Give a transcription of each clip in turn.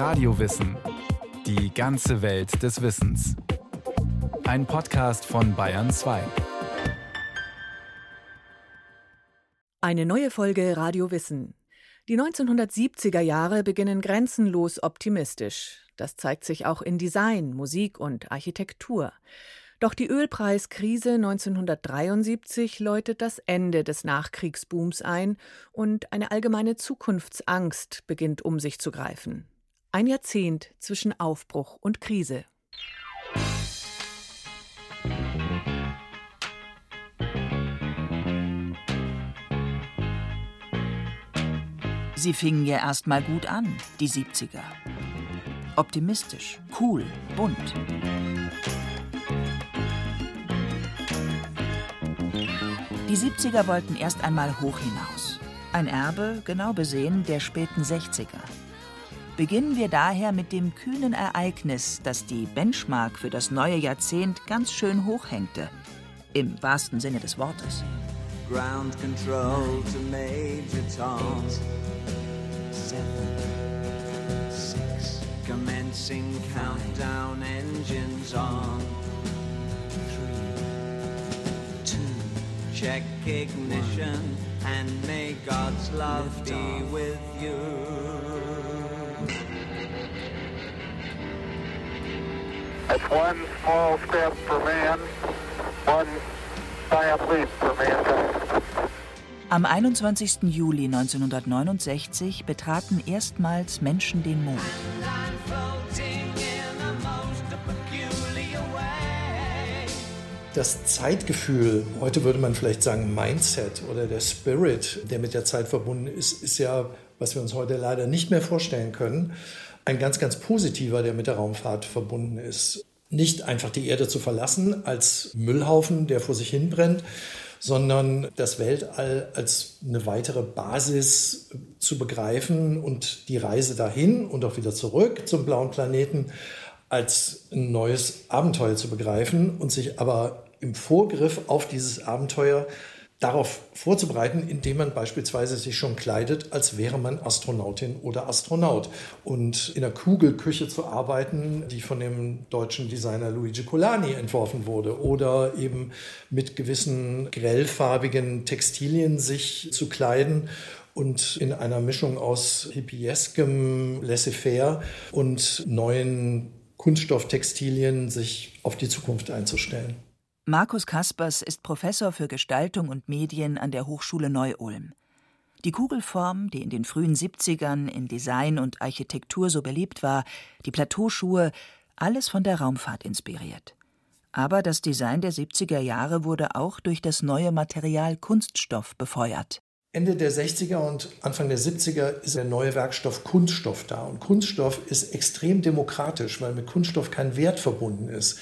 Radiowissen. Die ganze Welt des Wissens. Ein Podcast von Bayern 2. Eine neue Folge Radio Wissen. Die 1970er Jahre beginnen grenzenlos optimistisch. Das zeigt sich auch in Design, Musik und Architektur. Doch die Ölpreiskrise 1973 läutet das Ende des Nachkriegsbooms ein und eine allgemeine Zukunftsangst beginnt um sich zu greifen. Ein Jahrzehnt zwischen Aufbruch und Krise. Sie fingen ja erst mal gut an, die 70er. Optimistisch, cool, bunt. Die 70er wollten erst einmal hoch hinaus. Ein Erbe, genau besehen, der späten 60er. Beginnen wir daher mit dem kühnen Ereignis, das die Benchmark für das neue Jahrzehnt ganz schön hochhängte. Im wahrsten Sinne des Wortes. Ground control to Major Tom. Seven, six, commencing countdown engines on. check ignition and may God's love be with you. It's one small step for man, one giant leap for mankind. Am 21. Juli 1969 betraten erstmals Menschen den Mond. das Zeitgefühl, heute würde man vielleicht sagen Mindset oder der Spirit, der mit der Zeit verbunden ist, ist ja, was wir uns heute leider nicht mehr vorstellen können, ein ganz, ganz positiver, der mit der Raumfahrt verbunden ist. Nicht einfach die Erde zu verlassen als Müllhaufen, der vor sich hin brennt, sondern das Weltall als eine weitere Basis zu begreifen und die Reise dahin und auch wieder zurück zum blauen Planeten als ein neues Abenteuer zu begreifen und sich aber im Vorgriff auf dieses Abenteuer darauf vorzubereiten, indem man beispielsweise sich schon kleidet, als wäre man Astronautin oder Astronaut. Und in der Kugelküche zu arbeiten, die von dem deutschen Designer Luigi Colani entworfen wurde. Oder eben mit gewissen grellfarbigen Textilien sich zu kleiden und in einer Mischung aus hippieskem Laissez-faire und neuen Kunststofftextilien sich auf die Zukunft einzustellen. Markus Kaspers ist Professor für Gestaltung und Medien an der Hochschule Neu-Ulm. Die Kugelform, die in den frühen 70ern in Design und Architektur so beliebt war, die Plateauschuhe, alles von der Raumfahrt inspiriert. Aber das Design der 70er Jahre wurde auch durch das neue Material Kunststoff befeuert. Ende der 60er und Anfang der 70er ist der neue Werkstoff Kunststoff da. Und Kunststoff ist extrem demokratisch, weil mit Kunststoff kein Wert verbunden ist.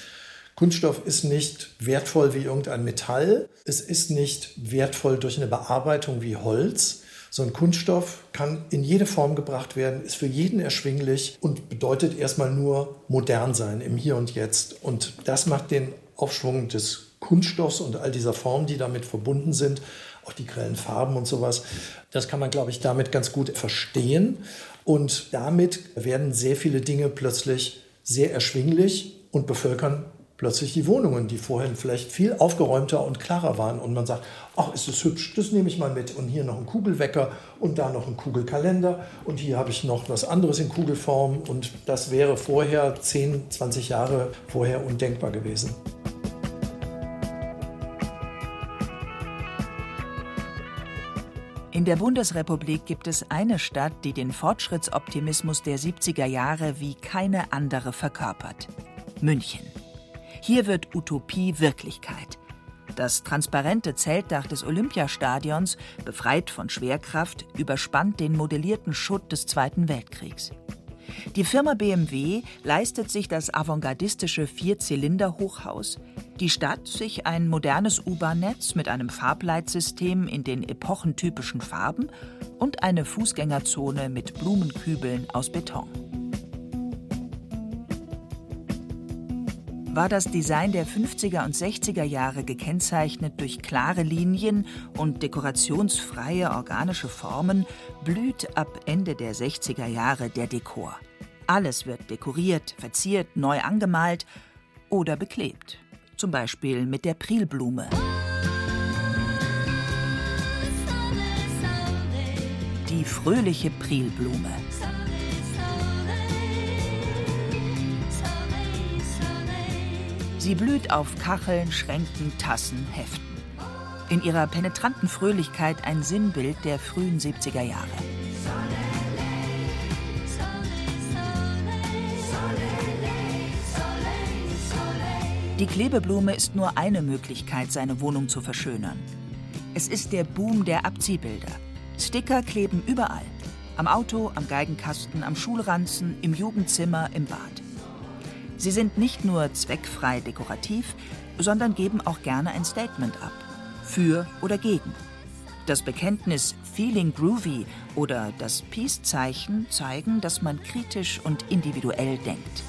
Kunststoff ist nicht wertvoll wie irgendein Metall. Es ist nicht wertvoll durch eine Bearbeitung wie Holz. So ein Kunststoff kann in jede Form gebracht werden, ist für jeden erschwinglich und bedeutet erstmal nur modern sein im Hier und Jetzt. Und das macht den Aufschwung des Kunststoffs und all dieser Formen, die damit verbunden sind, auch die grellen Farben und sowas. Das kann man, glaube ich, damit ganz gut verstehen. Und damit werden sehr viele Dinge plötzlich sehr erschwinglich und bevölkern plötzlich die Wohnungen, die vorhin vielleicht viel aufgeräumter und klarer waren. Und man sagt, ach, ist das hübsch, das nehme ich mal mit. Und hier noch ein Kugelwecker und da noch ein Kugelkalender. Und hier habe ich noch was anderes in Kugelform. Und das wäre vorher 10, 20 Jahre vorher undenkbar gewesen. In der Bundesrepublik gibt es eine Stadt, die den Fortschrittsoptimismus der 70er Jahre wie keine andere verkörpert. München. Hier wird Utopie Wirklichkeit. Das transparente Zeltdach des Olympiastadions, befreit von Schwerkraft, überspannt den modellierten Schutt des Zweiten Weltkriegs. Die Firma BMW leistet sich das avantgardistische Vierzylinder-Hochhaus, die Stadt sich ein modernes U-Bahn-Netz mit einem Farbleitsystem in den epochentypischen Farben und eine Fußgängerzone mit Blumenkübeln aus Beton. War das Design der 50er und 60er Jahre gekennzeichnet durch klare Linien und dekorationsfreie organische Formen, blüht ab Ende der 60er Jahre der Dekor. Alles wird dekoriert, verziert, neu angemalt oder beklebt. Zum Beispiel mit der Prilblume. Die fröhliche Prilblume. Sie blüht auf Kacheln, Schränken, Tassen, Heften. In ihrer penetranten Fröhlichkeit ein Sinnbild der frühen 70er Jahre. Die Klebeblume ist nur eine Möglichkeit, seine Wohnung zu verschönern. Es ist der Boom der Abziehbilder. Sticker kleben überall. Am Auto, am Geigenkasten, am Schulranzen, im Jugendzimmer, im Bad. Sie sind nicht nur zweckfrei dekorativ, sondern geben auch gerne ein Statement ab. Für oder gegen. Das Bekenntnis Feeling Groovy oder das Peace-Zeichen zeigen, dass man kritisch und individuell denkt.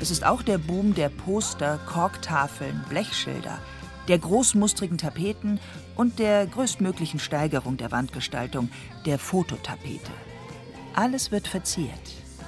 Es ist auch der Boom der Poster, Korktafeln, Blechschilder, der großmustrigen Tapeten und der größtmöglichen Steigerung der Wandgestaltung, der Fototapete. Alles wird verziert,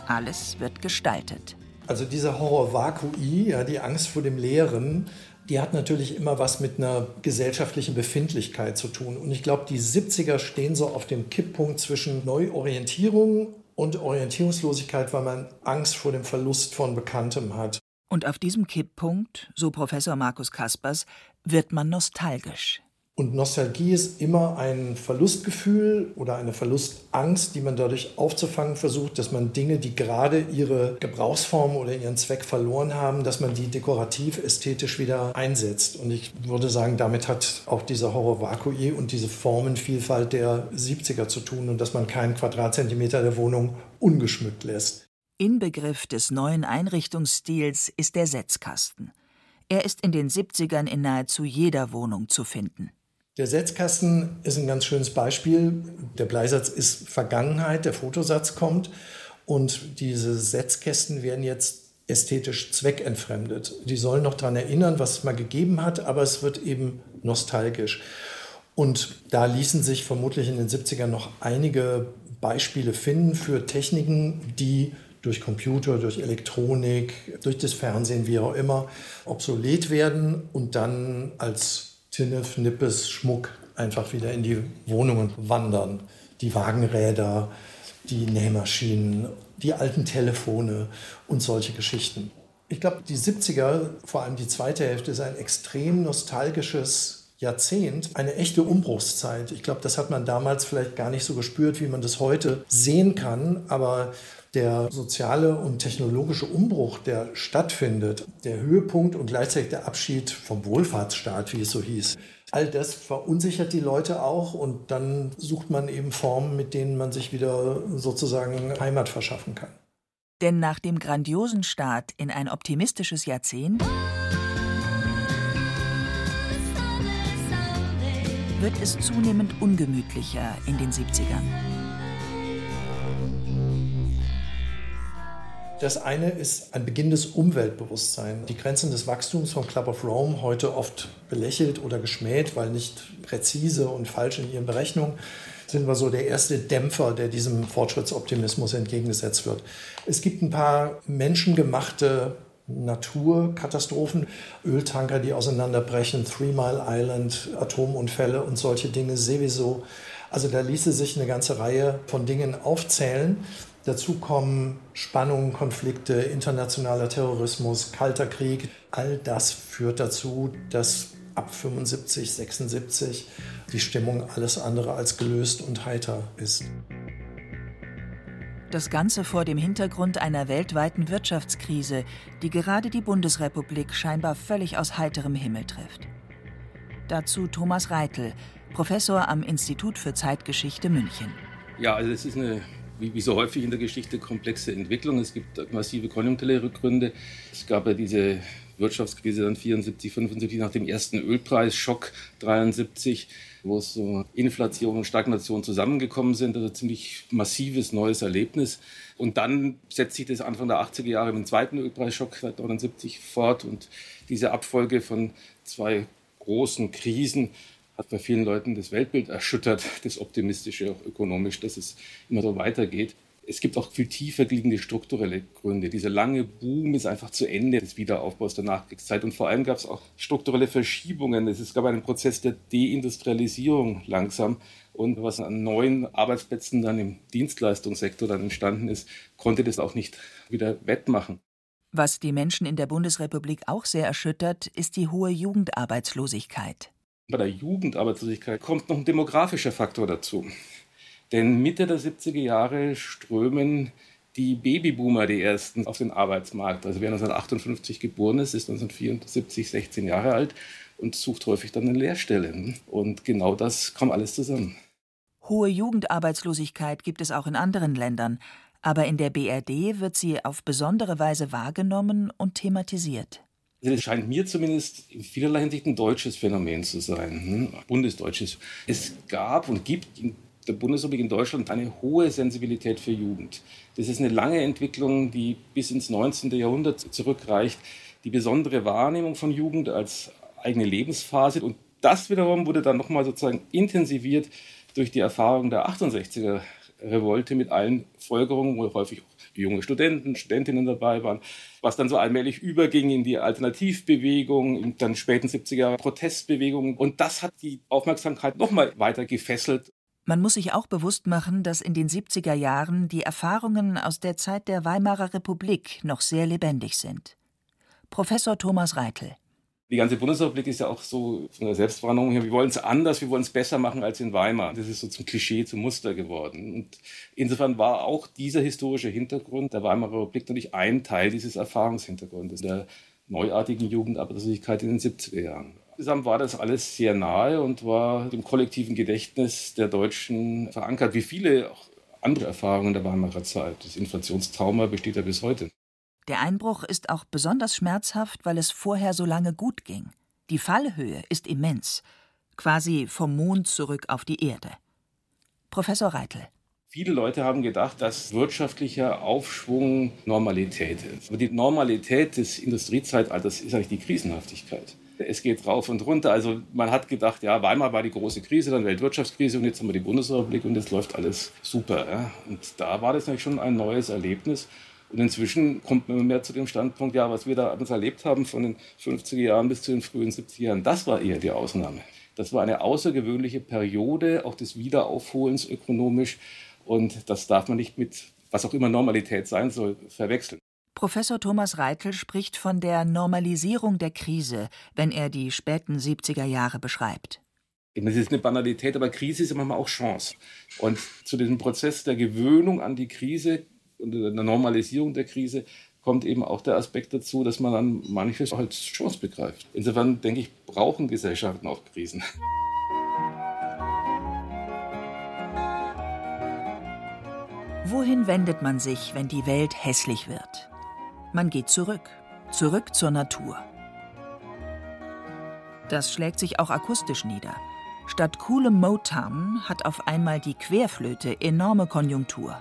alles wird gestaltet. Also dieser Horror Vakui, ja, die Angst vor dem Leeren, die hat natürlich immer was mit einer gesellschaftlichen Befindlichkeit zu tun. Und ich glaube, die 70er stehen so auf dem Kipppunkt zwischen Neuorientierung und Orientierungslosigkeit, weil man Angst vor dem Verlust von Bekanntem hat. Und auf diesem Kipppunkt, so Professor Markus Kaspers, wird man nostalgisch. Und Nostalgie ist immer ein Verlustgefühl oder eine Verlustangst, die man dadurch aufzufangen versucht, dass man Dinge, die gerade ihre Gebrauchsform oder ihren Zweck verloren haben, dass man die dekorativ, ästhetisch wieder einsetzt. Und ich würde sagen, damit hat auch dieser Horror Vakui und diese Formenvielfalt der 70er zu tun und dass man keinen Quadratzentimeter der Wohnung ungeschmückt lässt. Inbegriff des neuen Einrichtungsstils ist der Setzkasten. Er ist in den 70ern in nahezu jeder Wohnung zu finden. Der Setzkasten ist ein ganz schönes Beispiel. Der Bleisatz ist Vergangenheit, der Fotosatz kommt und diese Setzkästen werden jetzt ästhetisch zweckentfremdet. Die sollen noch daran erinnern, was es mal gegeben hat, aber es wird eben nostalgisch. Und da ließen sich vermutlich in den 70ern noch einige Beispiele finden für Techniken, die durch Computer, durch Elektronik, durch das Fernsehen, wie auch immer, obsolet werden und dann als Tinnef, Nippes, Schmuck einfach wieder in die Wohnungen wandern. Die Wagenräder, die Nähmaschinen, die alten Telefone und solche Geschichten. Ich glaube, die 70er, vor allem die zweite Hälfte, ist ein extrem nostalgisches Jahrzehnt, eine echte Umbruchszeit. Ich glaube, das hat man damals vielleicht gar nicht so gespürt, wie man das heute sehen kann. Aber der soziale und technologische Umbruch, der stattfindet, der Höhepunkt und gleichzeitig der Abschied vom Wohlfahrtsstaat, wie es so hieß, all das verunsichert die Leute auch und dann sucht man eben Formen, mit denen man sich wieder sozusagen Heimat verschaffen kann. Denn nach dem grandiosen Start in ein optimistisches Jahrzehnt wird es zunehmend ungemütlicher in den 70ern. Das eine ist ein beginnendes Umweltbewusstsein. Die Grenzen des Wachstums vom Club of Rome, heute oft belächelt oder geschmäht, weil nicht präzise und falsch in ihren Berechnungen, sind wir so der erste Dämpfer, der diesem Fortschrittsoptimismus entgegengesetzt wird. Es gibt ein paar menschengemachte Naturkatastrophen, Öltanker, die auseinanderbrechen, Three Mile Island, Atomunfälle und solche Dinge sowieso. Also da ließe sich eine ganze Reihe von Dingen aufzählen. Dazu kommen Spannungen, Konflikte, internationaler Terrorismus, kalter Krieg. All das führt dazu, dass ab 75, 76 die Stimmung alles andere als gelöst und heiter ist. Das Ganze vor dem Hintergrund einer weltweiten Wirtschaftskrise, die gerade die Bundesrepublik scheinbar völlig aus heiterem Himmel trifft. Dazu Thomas Reitel, Professor am Institut für Zeitgeschichte München. Ja, also es ist eine wie, so häufig in der Geschichte komplexe Entwicklung. Es gibt massive konjunkturelle Gründe. Es gab ja diese Wirtschaftskrise dann 74, 75 nach dem ersten Ölpreis, Schock 73, wo so Inflation und Stagnation zusammengekommen sind. Also ziemlich massives neues Erlebnis. Und dann setzt sich das Anfang der 80er Jahre mit dem zweiten Ölpreisschock 73 fort und diese Abfolge von zwei großen Krisen hat bei vielen Leuten das Weltbild erschüttert, das optimistische, auch ökonomisch, dass es immer so weitergeht. Es gibt auch viel tiefer liegende strukturelle Gründe. Dieser lange Boom ist einfach zu Ende des Wiederaufbaus der Nachkriegszeit. Und vor allem gab es auch strukturelle Verschiebungen. Es gab einen Prozess der Deindustrialisierung langsam. Und was an neuen Arbeitsplätzen dann im Dienstleistungssektor dann entstanden ist, konnte das auch nicht wieder wettmachen. Was die Menschen in der Bundesrepublik auch sehr erschüttert, ist die hohe Jugendarbeitslosigkeit. Bei der Jugendarbeitslosigkeit kommt noch ein demografischer Faktor dazu. Denn Mitte der 70er Jahre strömen die Babyboomer, die ersten, auf den Arbeitsmarkt. Also wer 1958 geboren ist, ist 1974 16 Jahre alt und sucht häufig dann eine Lehrstelle. Und genau das kommt alles zusammen. Hohe Jugendarbeitslosigkeit gibt es auch in anderen Ländern, aber in der BRD wird sie auf besondere Weise wahrgenommen und thematisiert. Also es scheint mir zumindest in vielerlei Hinsicht ein deutsches Phänomen zu sein, hm? bundesdeutsches. Es gab und gibt in der Bundesrepublik in Deutschland eine hohe Sensibilität für Jugend. Das ist eine lange Entwicklung, die bis ins 19. Jahrhundert zurückreicht. Die besondere Wahrnehmung von Jugend als eigene Lebensphase. Und das wiederum wurde dann nochmal sozusagen intensiviert durch die Erfahrung der 68er Revolte mit allen Folgerungen, wo häufig auch junge Studenten, Studentinnen dabei waren, was dann so allmählich überging in die Alternativbewegung, in dann späten 70er Jahre Protestbewegungen. Und das hat die Aufmerksamkeit nochmal weiter gefesselt. Man muss sich auch bewusst machen, dass in den 70er Jahren die Erfahrungen aus der Zeit der Weimarer Republik noch sehr lebendig sind. Professor Thomas Reitel. Die ganze Bundesrepublik ist ja auch so von der Selbstwahrnehmung her, wir wollen es anders, wir wollen es besser machen als in Weimar. Das ist so zum Klischee, zum Muster geworden. Und insofern war auch dieser historische Hintergrund der Weimarer Republik natürlich ein Teil dieses Erfahrungshintergrundes, der neuartigen Jugendarbeitslosigkeit in den 70er Jahren. Insgesamt war das alles sehr nahe und war im kollektiven Gedächtnis der Deutschen verankert, wie viele auch andere Erfahrungen der Weimarer Zeit. Das Inflationstrauma besteht ja bis heute. Der Einbruch ist auch besonders schmerzhaft, weil es vorher so lange gut ging. Die Fallhöhe ist immens, quasi vom Mond zurück auf die Erde. Professor Reitel. Viele Leute haben gedacht, dass wirtschaftlicher Aufschwung Normalität ist. Aber die Normalität des Industriezeitalters ist eigentlich die Krisenhaftigkeit. Es geht rauf und runter. Also man hat gedacht, ja, Weimar war die große Krise, dann Weltwirtschaftskrise und jetzt haben wir die Bundesrepublik und jetzt läuft alles super. Ja. Und da war das natürlich schon ein neues Erlebnis. Und inzwischen kommt man mehr zu dem Standpunkt, ja, was wir da uns erlebt haben von den 50er Jahren bis zu den frühen 70er Jahren, das war eher die Ausnahme. Das war eine außergewöhnliche Periode, auch des Wiederaufholens ökonomisch. Und das darf man nicht mit, was auch immer Normalität sein soll, verwechseln. Professor Thomas Reitel spricht von der Normalisierung der Krise, wenn er die späten 70er Jahre beschreibt. Es ist eine Banalität, aber Krise ist manchmal auch Chance. Und zu diesem Prozess der Gewöhnung an die Krise und der Normalisierung der Krise kommt eben auch der Aspekt dazu, dass man dann manches als Chance begreift. Insofern denke ich, brauchen Gesellschaften auch Krisen. Wohin wendet man sich, wenn die Welt hässlich wird? Man geht zurück, zurück zur Natur. Das schlägt sich auch akustisch nieder. Statt coolem Motown hat auf einmal die Querflöte enorme Konjunktur.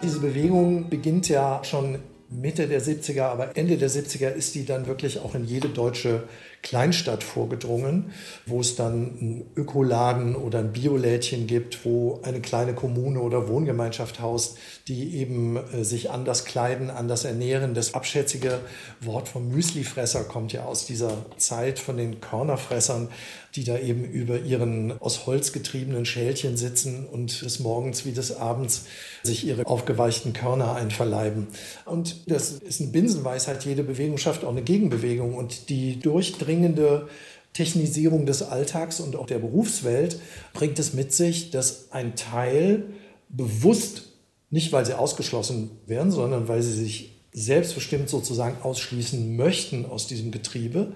Diese Bewegung beginnt ja schon Mitte der 70er, aber Ende der 70er ist die dann wirklich auch in jede deutsche Kleinstadt vorgedrungen, wo es dann einen Ökoladen oder ein Biolädchen gibt, wo eine kleine Kommune oder Wohngemeinschaft haust, die eben äh, sich anders kleiden, anders ernähren. Das abschätzige Wort vom Müslifresser kommt ja aus dieser Zeit von den Körnerfressern, die da eben über ihren aus Holz getriebenen Schälchen sitzen und des Morgens wie des Abends sich ihre aufgeweichten Körner einverleiben. Und das ist eine Binsenweisheit. Jede Bewegung schafft auch eine Gegenbewegung und die durchdringende dringende Technisierung des Alltags und auch der Berufswelt bringt es mit sich, dass ein Teil bewusst, nicht weil sie ausgeschlossen werden, sondern weil sie sich selbstbestimmt sozusagen ausschließen möchten aus diesem Getriebe,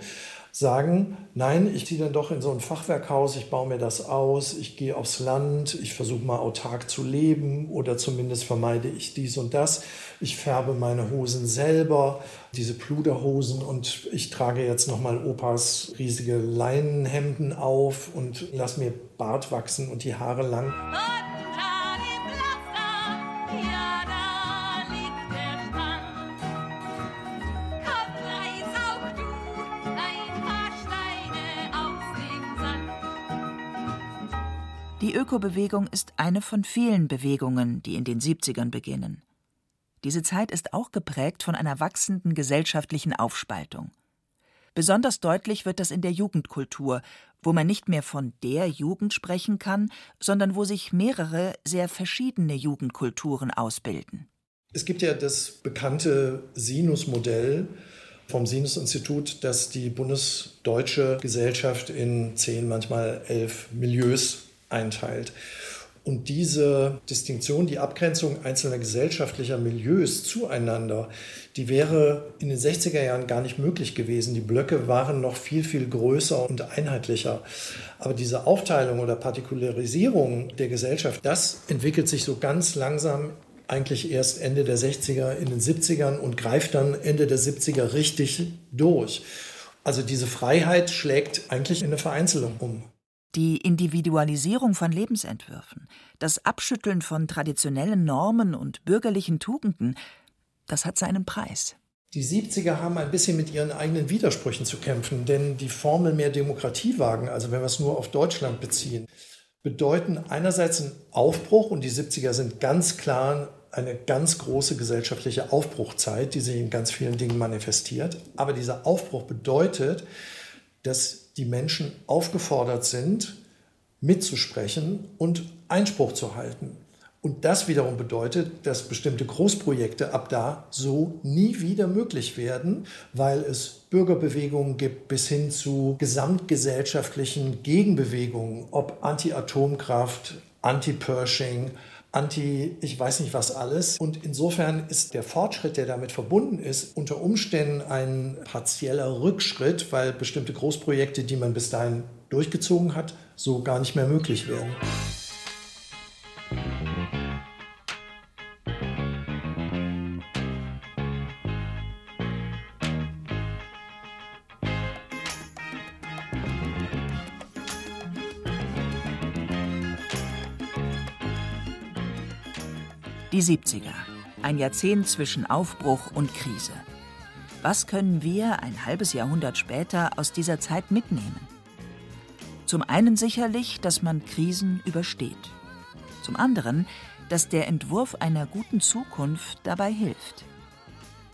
sagen, nein, ich ziehe dann doch in so ein Fachwerkhaus, ich baue mir das aus, ich gehe aufs Land, ich versuche mal autark zu leben oder zumindest vermeide ich dies und das. Ich färbe meine Hosen selber, diese Pluderhosen und ich trage jetzt nochmal Opas riesige Leinenhemden auf und lass mir Bart wachsen und die Haare lang. Die Ökobewegung ist eine von vielen Bewegungen, die in den 70ern beginnen. Diese Zeit ist auch geprägt von einer wachsenden gesellschaftlichen Aufspaltung. Besonders deutlich wird das in der Jugendkultur, wo man nicht mehr von der Jugend sprechen kann, sondern wo sich mehrere sehr verschiedene Jugendkulturen ausbilden. Es gibt ja das bekannte Sinus-Modell vom Sinus-Institut, das die bundesdeutsche Gesellschaft in zehn, manchmal elf Milieus einteilt. Und diese Distinktion, die Abgrenzung einzelner gesellschaftlicher Milieus zueinander, die wäre in den 60er Jahren gar nicht möglich gewesen. Die Blöcke waren noch viel, viel größer und einheitlicher. Aber diese Aufteilung oder Partikularisierung der Gesellschaft, das entwickelt sich so ganz langsam eigentlich erst Ende der 60er, in den 70ern und greift dann Ende der 70er richtig durch. Also diese Freiheit schlägt eigentlich in eine Vereinzelung um. Die Individualisierung von Lebensentwürfen, das Abschütteln von traditionellen Normen und bürgerlichen Tugenden, das hat seinen Preis. Die 70er haben ein bisschen mit ihren eigenen Widersprüchen zu kämpfen, denn die Formel mehr Demokratie wagen, also wenn wir es nur auf Deutschland beziehen, bedeuten einerseits einen Aufbruch und die 70er sind ganz klar eine ganz große gesellschaftliche Aufbruchzeit, die sich in ganz vielen Dingen manifestiert. Aber dieser Aufbruch bedeutet, dass die Menschen aufgefordert sind, mitzusprechen und Einspruch zu halten. Und das wiederum bedeutet, dass bestimmte Großprojekte ab da so nie wieder möglich werden, weil es Bürgerbewegungen gibt bis hin zu gesamtgesellschaftlichen Gegenbewegungen, ob Anti-Atomkraft, Anti-Pershing, Anti, ich weiß nicht was alles. Und insofern ist der Fortschritt, der damit verbunden ist, unter Umständen ein partieller Rückschritt, weil bestimmte Großprojekte, die man bis dahin durchgezogen hat, so gar nicht mehr möglich werden. Die 70er. Ein Jahrzehnt zwischen Aufbruch und Krise. Was können wir ein halbes Jahrhundert später aus dieser Zeit mitnehmen? Zum einen sicherlich, dass man Krisen übersteht. Zum anderen, dass der Entwurf einer guten Zukunft dabei hilft.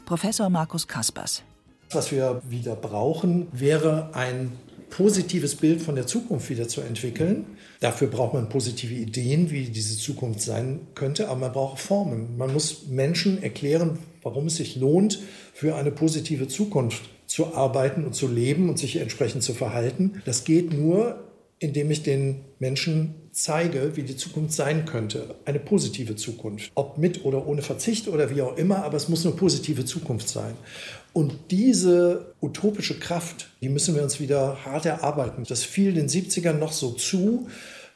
Professor Markus Kaspers. Was wir wieder brauchen, wäre ein positives Bild von der Zukunft wieder zu entwickeln. Dafür braucht man positive Ideen, wie diese Zukunft sein könnte, aber man braucht Formen. Man muss Menschen erklären, warum es sich lohnt, für eine positive Zukunft zu arbeiten und zu leben und sich entsprechend zu verhalten. Das geht nur, indem ich den Menschen zeige, wie die Zukunft sein könnte. Eine positive Zukunft. Ob mit oder ohne Verzicht oder wie auch immer, aber es muss eine positive Zukunft sein. Und diese utopische Kraft, die müssen wir uns wieder hart erarbeiten. Das fiel den 70ern noch so zu.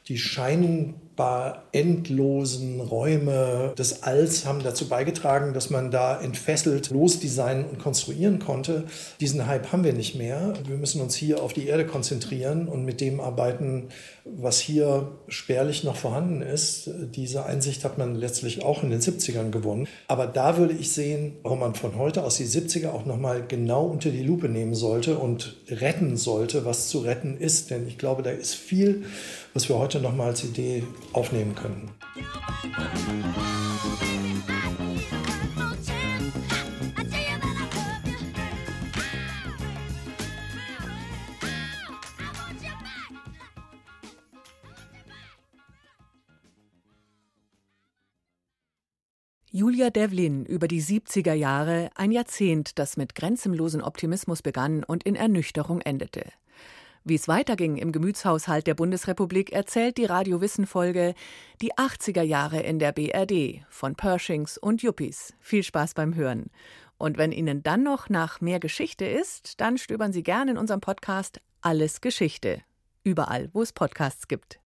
Die scheinen unfassbar endlosen Räume des Alls haben dazu beigetragen, dass man da entfesselt losdesignen und konstruieren konnte. Diesen Hype haben wir nicht mehr. Wir müssen uns hier auf die Erde konzentrieren und mit dem arbeiten, was hier spärlich noch vorhanden ist. Diese Einsicht hat man letztlich auch in den 70ern gewonnen. Aber da würde ich sehen, warum man von heute aus die 70er auch nochmal genau unter die Lupe nehmen sollte und retten sollte, was zu retten ist. Denn ich glaube, da ist viel, was wir heute nochmal als Idee aufnehmen könnten. Julia Devlin über die 70er Jahre, ein Jahrzehnt, das mit grenzenlosen Optimismus begann und in Ernüchterung endete. Wie es weiterging im Gemütshaushalt der Bundesrepublik, erzählt die Radio-Wissen-Folge Die 80er Jahre in der BRD von Pershings und Yuppies. Viel Spaß beim Hören. Und wenn Ihnen dann noch nach mehr Geschichte ist, dann stöbern Sie gerne in unserem Podcast Alles Geschichte. Überall, wo es Podcasts gibt.